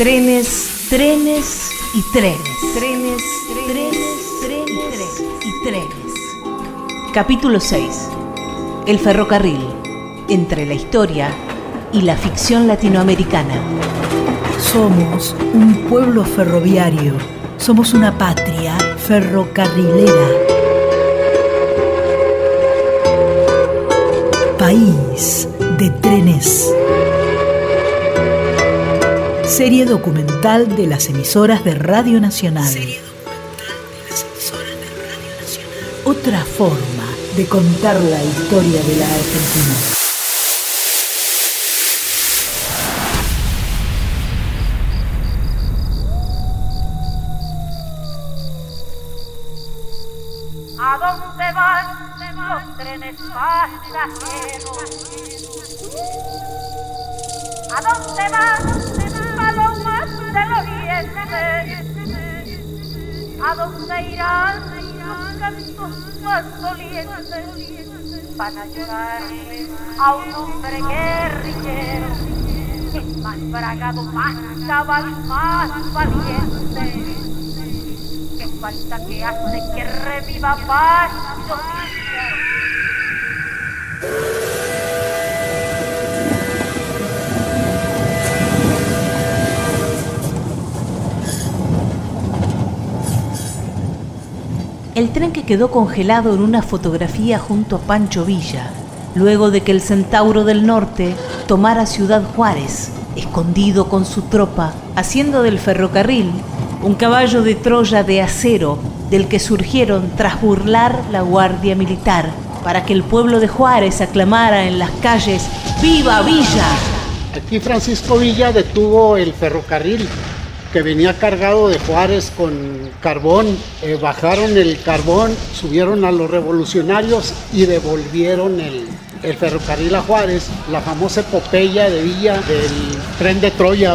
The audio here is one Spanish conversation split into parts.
Trenes, trenes y trenes. Trenes, trenes, trenes y trenes. Capítulo 6. El ferrocarril. Entre la historia y la ficción latinoamericana. Somos un pueblo ferroviario. Somos una patria ferrocarrilera. País de trenes. Serie documental de las emisoras de Radio Nacional. Otra forma de contar la historia de la Argentina. ¿A dónde van los trenes pasajeros? ¿A dónde van del oriente? ¿A dónde irán los cantos más dolientes? Van a llorarle a un hombre guerrillero, es más bragado, más cabal, más valiente que falta que hace que reviva Villa. Que quedó congelado en una fotografía junto a Pancho Villa, luego de que el Centauro del Norte tomara Ciudad Juárez, escondido con su tropa, haciendo del ferrocarril un caballo de Troya de acero del que surgieron tras burlar la Guardia Militar para que el pueblo de Juárez aclamara en las calles ¡Viva Villa! Aquí Francisco Villa detuvo el ferrocarril que venía cargado de Juárez con carbón. Eh, bajaron el carbón, subieron a los revolucionarios y devolvieron el, el ferrocarril a Juárez, la famosa epopeya de Villa del tren de Troya,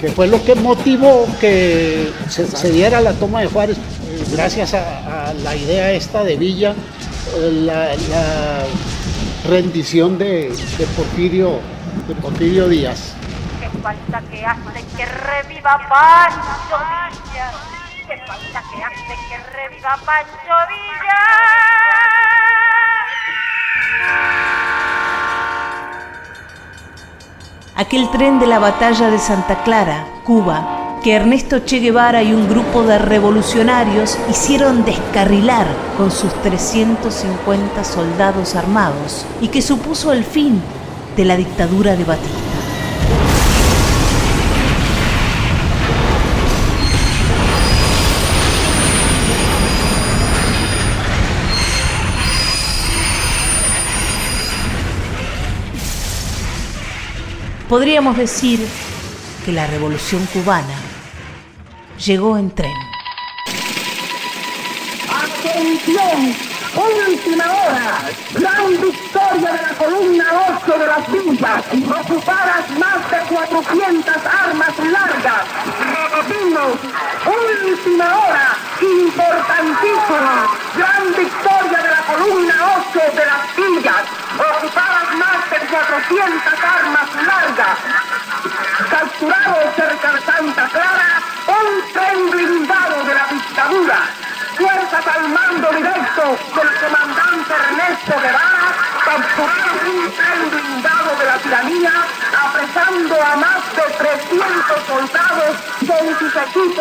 que fue lo que motivó que se, diera la toma de Juárez, eh, gracias a, a, la idea esta de Villa, eh, la, la, rendición de, de, Porfirio, de Porfirio Díaz. Falta que hace que reviva Pancho Villa. Que falta que hace que reviva Pancho Villa. aquel tren de la batalla de Santa Clara, Cuba, que Ernesto Che Guevara y un grupo de revolucionarios hicieron descarrilar con sus 350 soldados armados y que supuso el fin de la dictadura de Batista. Podríamos decir que la revolución cubana llegó en tren. ¡Atención! Última hora. Gran victoria de la columna 8 de las villas. Ocupadas más de 400 armas largas. Repetimos. Última hora. Importantísima. Gran victoria de la columna 8 de las villas. Ocupadas más de 400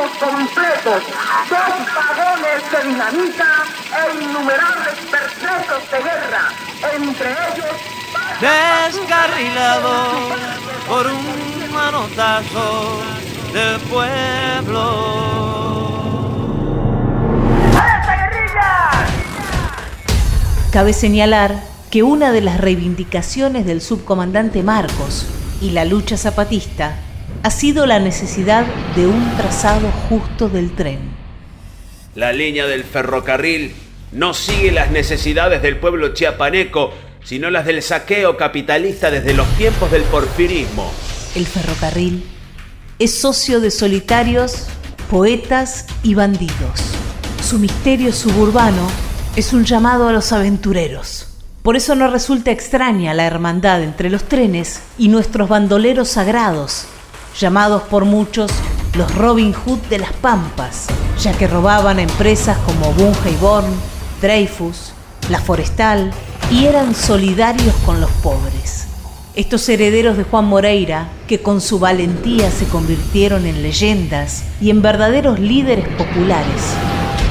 equipos completos, dos vagones de dinamita e innumerables pertrechos de guerra, entre ellos... Descarrilado por un manotazo del pueblo. Cabe señalar que una de las reivindicaciones del subcomandante Marcos y la lucha zapatista ha sido la necesidad de un trazado justo del tren. La línea del ferrocarril no sigue las necesidades del pueblo chiapaneco, sino las del saqueo capitalista desde los tiempos del porfirismo. El ferrocarril es socio de solitarios, poetas y bandidos. Su misterio suburbano es un llamado a los aventureros. Por eso no resulta extraña la hermandad entre los trenes y nuestros bandoleros sagrados, llamados por muchos los Robin Hood de las Pampas, ya que robaban empresas como Born, Dreyfus, La Forestal y eran solidarios con los pobres. Estos herederos de Juan Moreira, que con su valentía se convirtieron en leyendas y en verdaderos líderes populares,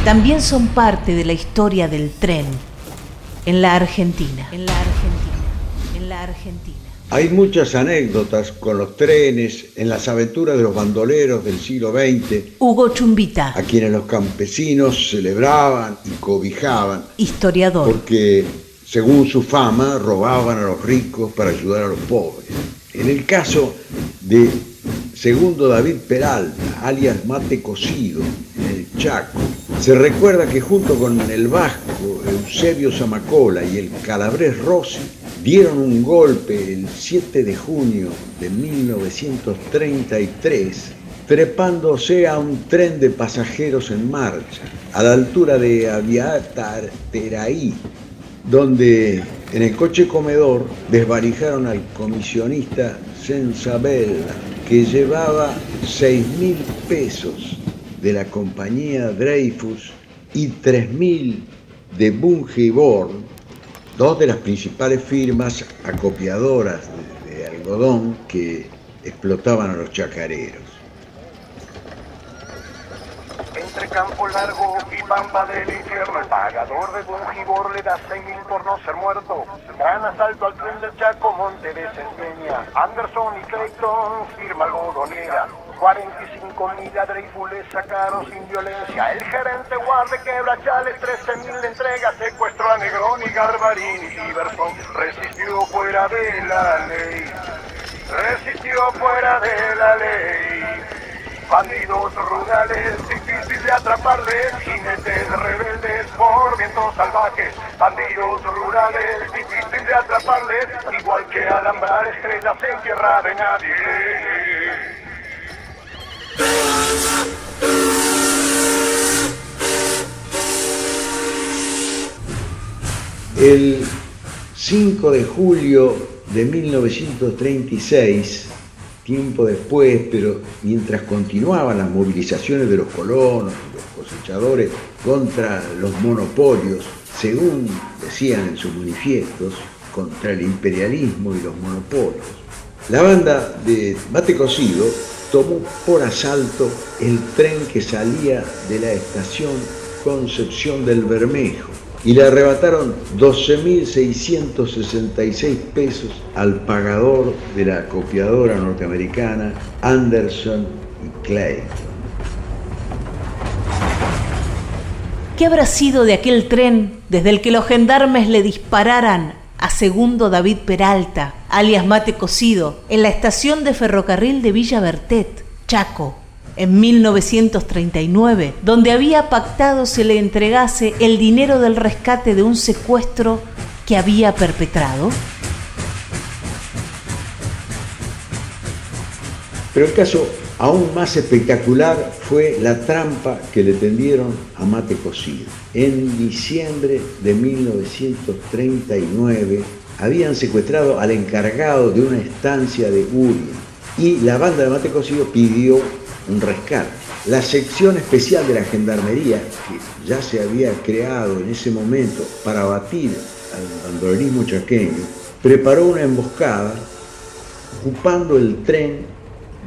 también son parte de la historia del tren en la Argentina. En la Argentina. En la Argentina. Hay muchas anécdotas con los trenes en las aventuras de los bandoleros del siglo XX. Hugo Chumbita. A quienes los campesinos celebraban y cobijaban. Historiador. Porque según su fama, robaban a los ricos para ayudar a los pobres. En el caso de Segundo David Peralta, alias Mate Cocido, en el Chaco, se recuerda que junto con el vasco Eusebio Zamacola y el calabrés Rossi dieron un golpe el 7 de junio de 1933 trepándose a un tren de pasajeros en marcha a la altura de Aviatar Teraí donde en el coche comedor desvalijaron al comisionista Sensabella, que llevaba 6 mil pesos de la compañía Dreyfus y 3 mil de Bunge Born, dos de las principales firmas acopiadoras de, de algodón que explotaban a los chacareros. Entre campo largo y pampa del infierno, el pagador de Bungibor le da seis mil por no ser muerto. Gran asalto al tren del Chaco, Monte de Cesmeña. Anderson y Clayton, firma algodonera. 45 mil a Dreyfus le sacaron sin violencia. El gerente guarde quebra chales, 13 mil entrega, secuestro a Garbarín y Iverson. Resistió fuera de la ley. Resistió fuera de la ley. Bandidos rurales, difícil de atraparles, jinetes rebeldes por vientos salvajes. Bandidos rurales, difícil de atraparles, igual que alambrar estrellas en tierra de nadie. El 5 de julio de 1936, tiempo después, pero mientras continuaban las movilizaciones de los colonos y los cosechadores contra los monopolios, según decían en sus manifiestos, contra el imperialismo y los monopolios, la banda de Mate Cocido tomó por asalto el tren que salía de la estación Concepción del Bermejo y le arrebataron 12.666 pesos al pagador de la copiadora norteamericana Anderson y Clayton. ¿Qué habrá sido de aquel tren desde el que los gendarmes le dispararan a segundo David Peralta, alias Mate Cocido, en la estación de ferrocarril de Villa Bertet, Chaco, en 1939, donde había pactado se le entregase el dinero del rescate de un secuestro que había perpetrado? Pero el caso aún más espectacular fue la trampa que le tendieron a Mate Cocido. En diciembre de 1939 habían secuestrado al encargado de una estancia de Uria y la banda de Mate Cocido pidió un rescate. La sección especial de la Gendarmería, que ya se había creado en ese momento para abatir al bandolerismo chaqueño, preparó una emboscada ocupando el tren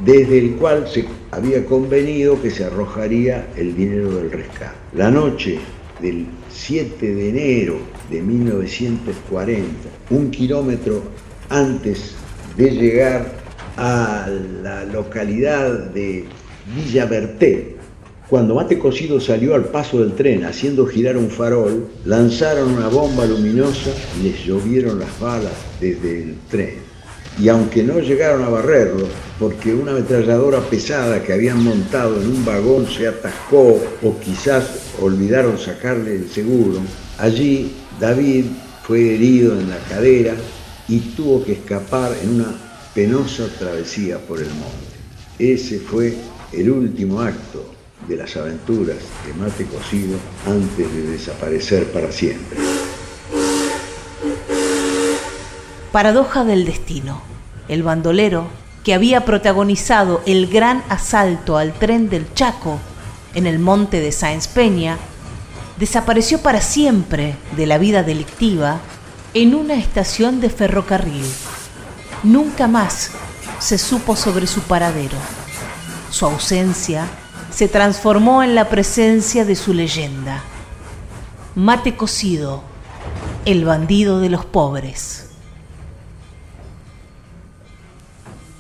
desde el cual se había convenido que se arrojaría el dinero del rescate. La noche del 7 de enero de 1940, un kilómetro antes de llegar a la localidad de Villa Berté, cuando Mate Cocido salió al paso del tren haciendo girar un farol, lanzaron una bomba luminosa y les llovieron las balas desde el tren. Y aunque no llegaron a barrerlo, porque una ametralladora pesada que habían montado en un vagón se atascó o quizás olvidaron sacarle el seguro, allí David fue herido en la cadera y tuvo que escapar en una penosa travesía por el monte. Ese fue el último acto de las aventuras de Mate Cocido antes de desaparecer para siempre. Paradoja del destino. El bandolero que había protagonizado el gran asalto al tren del Chaco en el monte de Sáenz Peña, desapareció para siempre de la vida delictiva en una estación de ferrocarril. Nunca más se supo sobre su paradero. Su ausencia se transformó en la presencia de su leyenda. Mate cocido, el bandido de los pobres.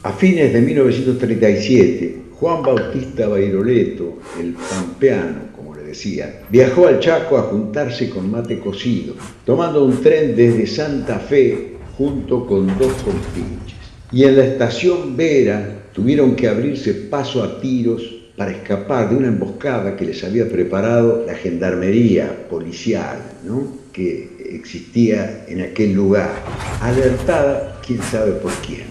A fines de 1937, Juan Bautista Bairoleto, el pampeano, como le decía, viajó al Chaco a juntarse con mate cocido, tomando un tren desde Santa Fe junto con dos compinches. Y en la estación Vera tuvieron que abrirse paso a tiros para escapar de una emboscada que les había preparado la gendarmería policial, que existía en aquel lugar, alertada quién sabe por quién.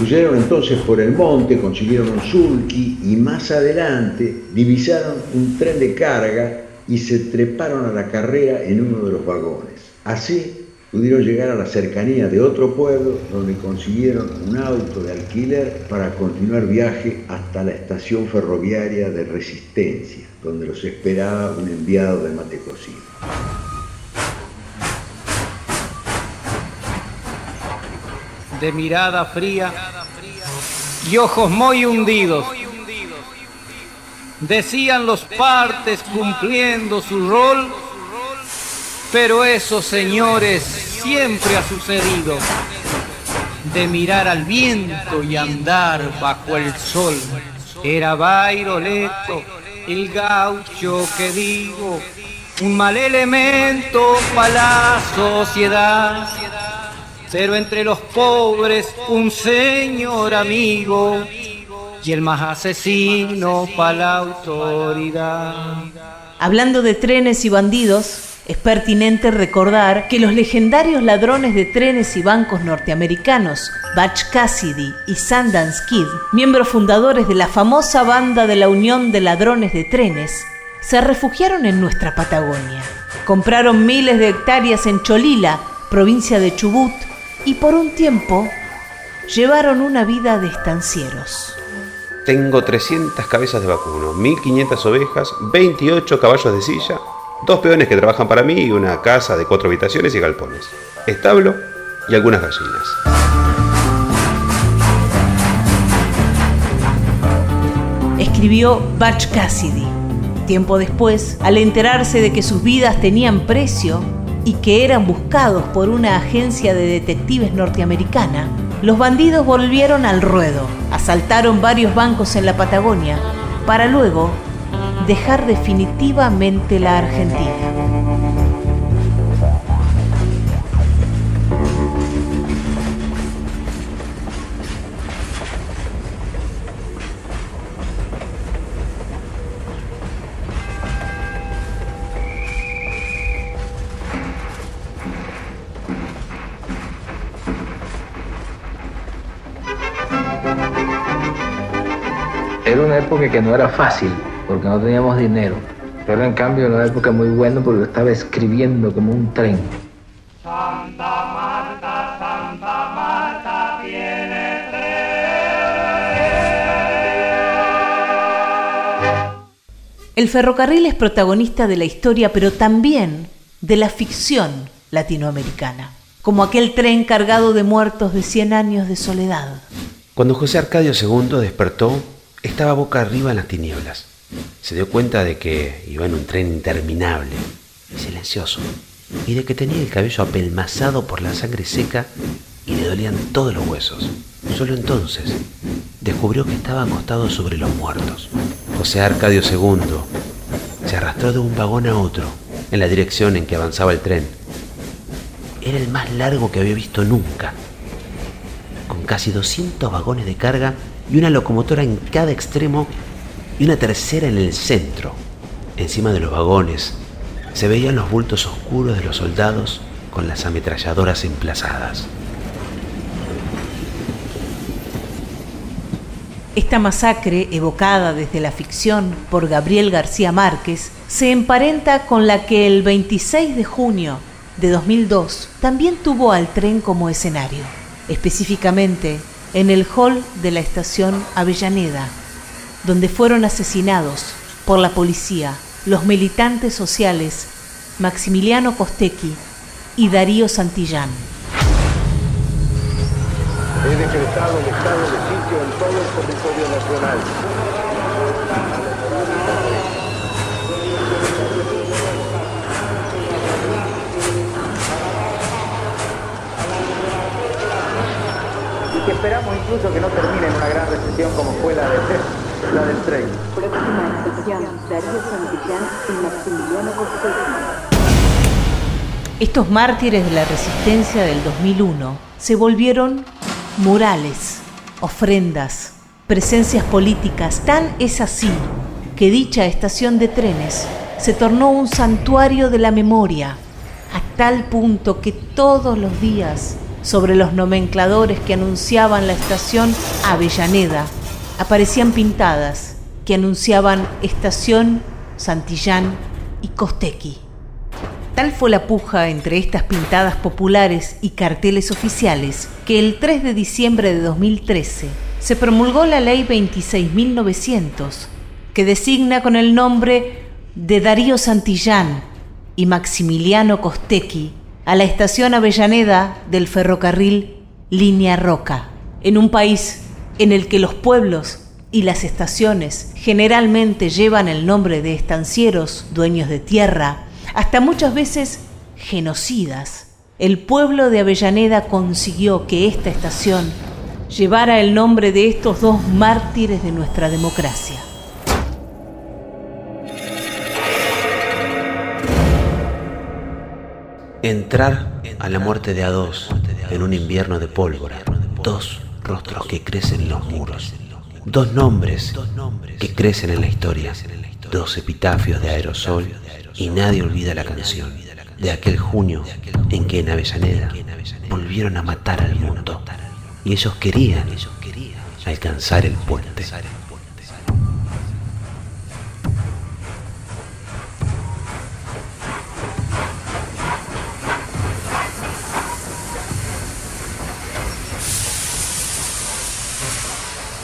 Huyeron entonces por el monte, consiguieron un sulky y más adelante divisaron un tren de carga y se treparon a la carrera en uno de los vagones. Así pudieron llegar a la cercanía de otro pueblo donde consiguieron un auto de alquiler para continuar viaje hasta la estación ferroviaria de Resistencia, donde los esperaba un enviado de mate de mirada fría y ojos muy hundidos. Decían los partes cumpliendo su rol, pero eso, señores, siempre ha sucedido. De mirar al viento y andar bajo el sol. Era Bairoleto, el gaucho que digo, un mal elemento para la sociedad pero entre los pobres un señor amigo y el más asesino para la autoridad. Hablando de trenes y bandidos, es pertinente recordar que los legendarios ladrones de trenes y bancos norteamericanos, Butch Cassidy y Sundance Kid, miembros fundadores de la famosa banda de la Unión de Ladrones de Trenes, se refugiaron en nuestra Patagonia. Compraron miles de hectáreas en Cholila, provincia de Chubut, y por un tiempo llevaron una vida de estancieros. Tengo 300 cabezas de vacuno, 1500 ovejas, 28 caballos de silla, dos peones que trabajan para mí y una casa de cuatro habitaciones y galpones, establo y algunas gallinas. Escribió Butch Cassidy. Tiempo después, al enterarse de que sus vidas tenían precio, y que eran buscados por una agencia de detectives norteamericana, los bandidos volvieron al ruedo, asaltaron varios bancos en la Patagonia, para luego dejar definitivamente la Argentina. Era una época que no era fácil, porque no teníamos dinero. Pero en cambio era una época muy buena porque estaba escribiendo como un tren. Santa Marta, Santa Marta tiene El ferrocarril es protagonista de la historia, pero también de la ficción latinoamericana, como aquel tren cargado de muertos de 100 años de soledad. Cuando José Arcadio II despertó, estaba boca arriba en las tinieblas. Se dio cuenta de que iba en un tren interminable y silencioso, y de que tenía el cabello apelmazado por la sangre seca y le dolían todos los huesos. Solo entonces descubrió que estaba acostado sobre los muertos. José Arcadio II se arrastró de un vagón a otro en la dirección en que avanzaba el tren. Era el más largo que había visto nunca, con casi 200 vagones de carga y una locomotora en cada extremo y una tercera en el centro. Encima de los vagones se veían los bultos oscuros de los soldados con las ametralladoras emplazadas. Esta masacre, evocada desde la ficción por Gabriel García Márquez, se emparenta con la que el 26 de junio de 2002 también tuvo al tren como escenario. Específicamente, en el hall de la estación Avellaneda, donde fueron asesinados por la policía los militantes sociales Maximiliano Costecchi y Darío Santillán. He decretado el estado de sitio en todo el territorio nacional. Y que esperamos incluso que no termine en una gran recesión como fue la, de, la del tren. Próxima estación, Darío Santillán y Maximiliano. Estos mártires de la resistencia del 2001 se volvieron murales, ofrendas, presencias políticas. Tan es así que dicha estación de trenes se tornó un santuario de la memoria, a tal punto que todos los días sobre los nomencladores que anunciaban la estación Avellaneda aparecían pintadas que anunciaban Estación Santillán y Costequi. Tal fue la puja entre estas pintadas populares y carteles oficiales que el 3 de diciembre de 2013 se promulgó la Ley 26.900, que designa con el nombre de Darío Santillán y Maximiliano Costequi a la estación Avellaneda del ferrocarril Línea Roca, en un país en el que los pueblos y las estaciones generalmente llevan el nombre de estancieros, dueños de tierra, hasta muchas veces genocidas. El pueblo de Avellaneda consiguió que esta estación llevara el nombre de estos dos mártires de nuestra democracia. Entrar a la muerte de a dos en un invierno de pólvora, dos rostros que crecen en los muros, dos nombres que crecen en la historia, dos epitafios de aerosol y nadie olvida la canción de aquel junio en que en Avellaneda volvieron a matar al mundo. Y ellos querían alcanzar el puente.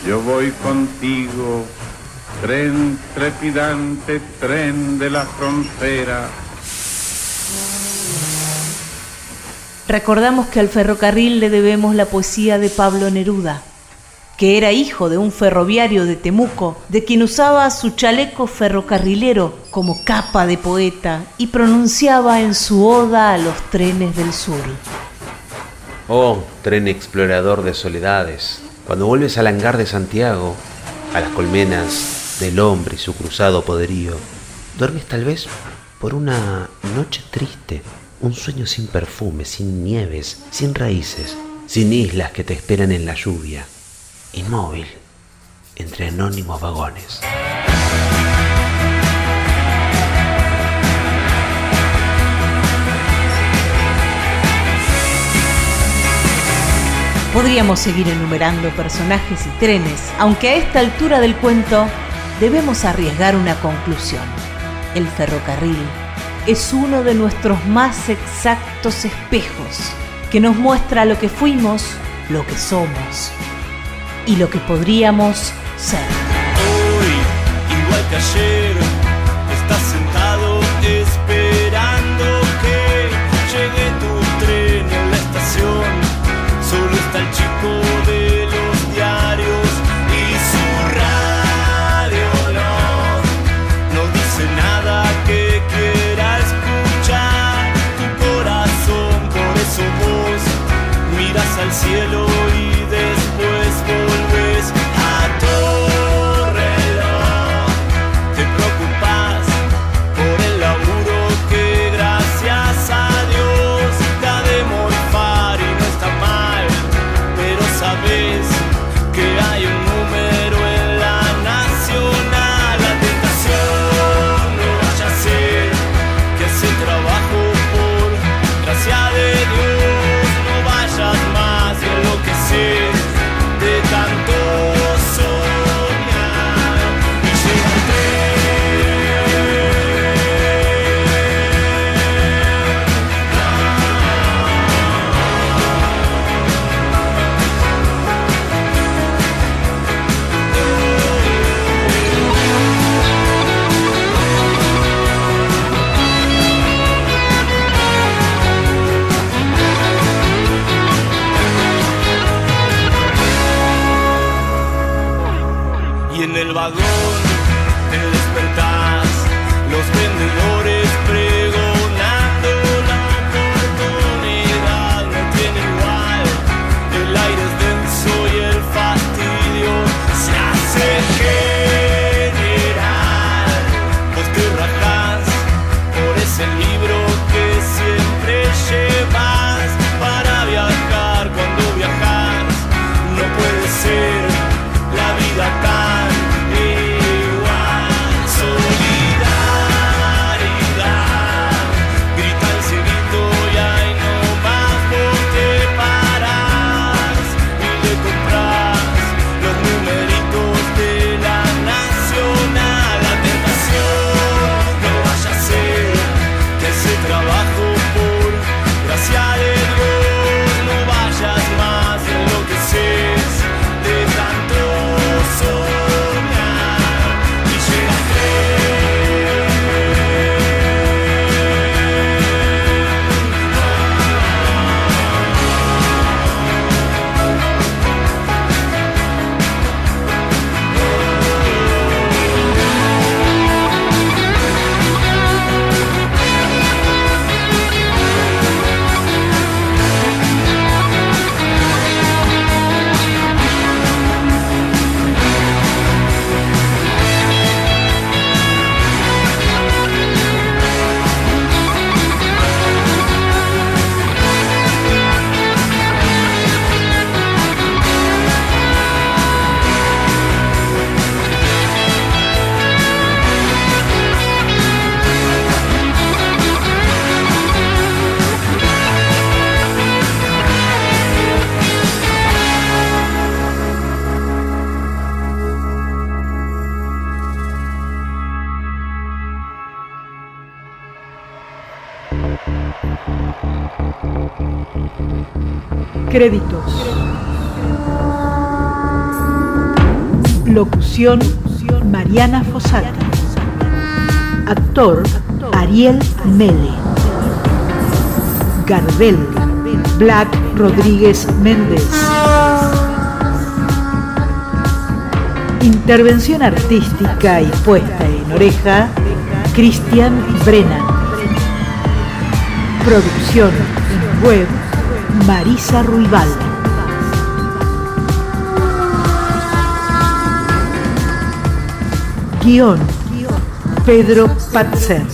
Yo voy contigo, tren trepidante, tren de la frontera. Recordamos que al ferrocarril le debemos la poesía de Pablo Neruda, que era hijo de un ferroviario de Temuco, de quien usaba su chaleco ferrocarrilero como capa de poeta y pronunciaba en su oda a los trenes del sur. Oh, tren explorador de soledades, cuando vuelves al hangar de Santiago, a las colmenas del hombre y su cruzado poderío, duermes tal vez por una noche triste, un sueño sin perfume, sin nieves, sin raíces, sin islas que te esperan en la lluvia, inmóvil, entre anónimos vagones. Podríamos seguir enumerando personajes y trenes, aunque a esta altura del cuento debemos arriesgar una conclusión. El ferrocarril es uno de nuestros más exactos espejos, que nos muestra lo que fuimos, lo que somos y lo que podríamos ser. Hoy, igual que ayer, Solo está el Créditos. Locución Mariana Fosata. Actor Ariel Mele. Gardel Black Rodríguez Méndez. Intervención artística y puesta en oreja Cristian Brennan. Producción web Marisa Ruibal. Guión Pedro Patzer.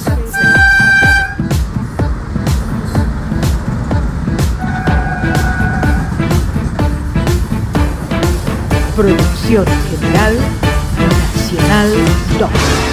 Producción General Nacional 2.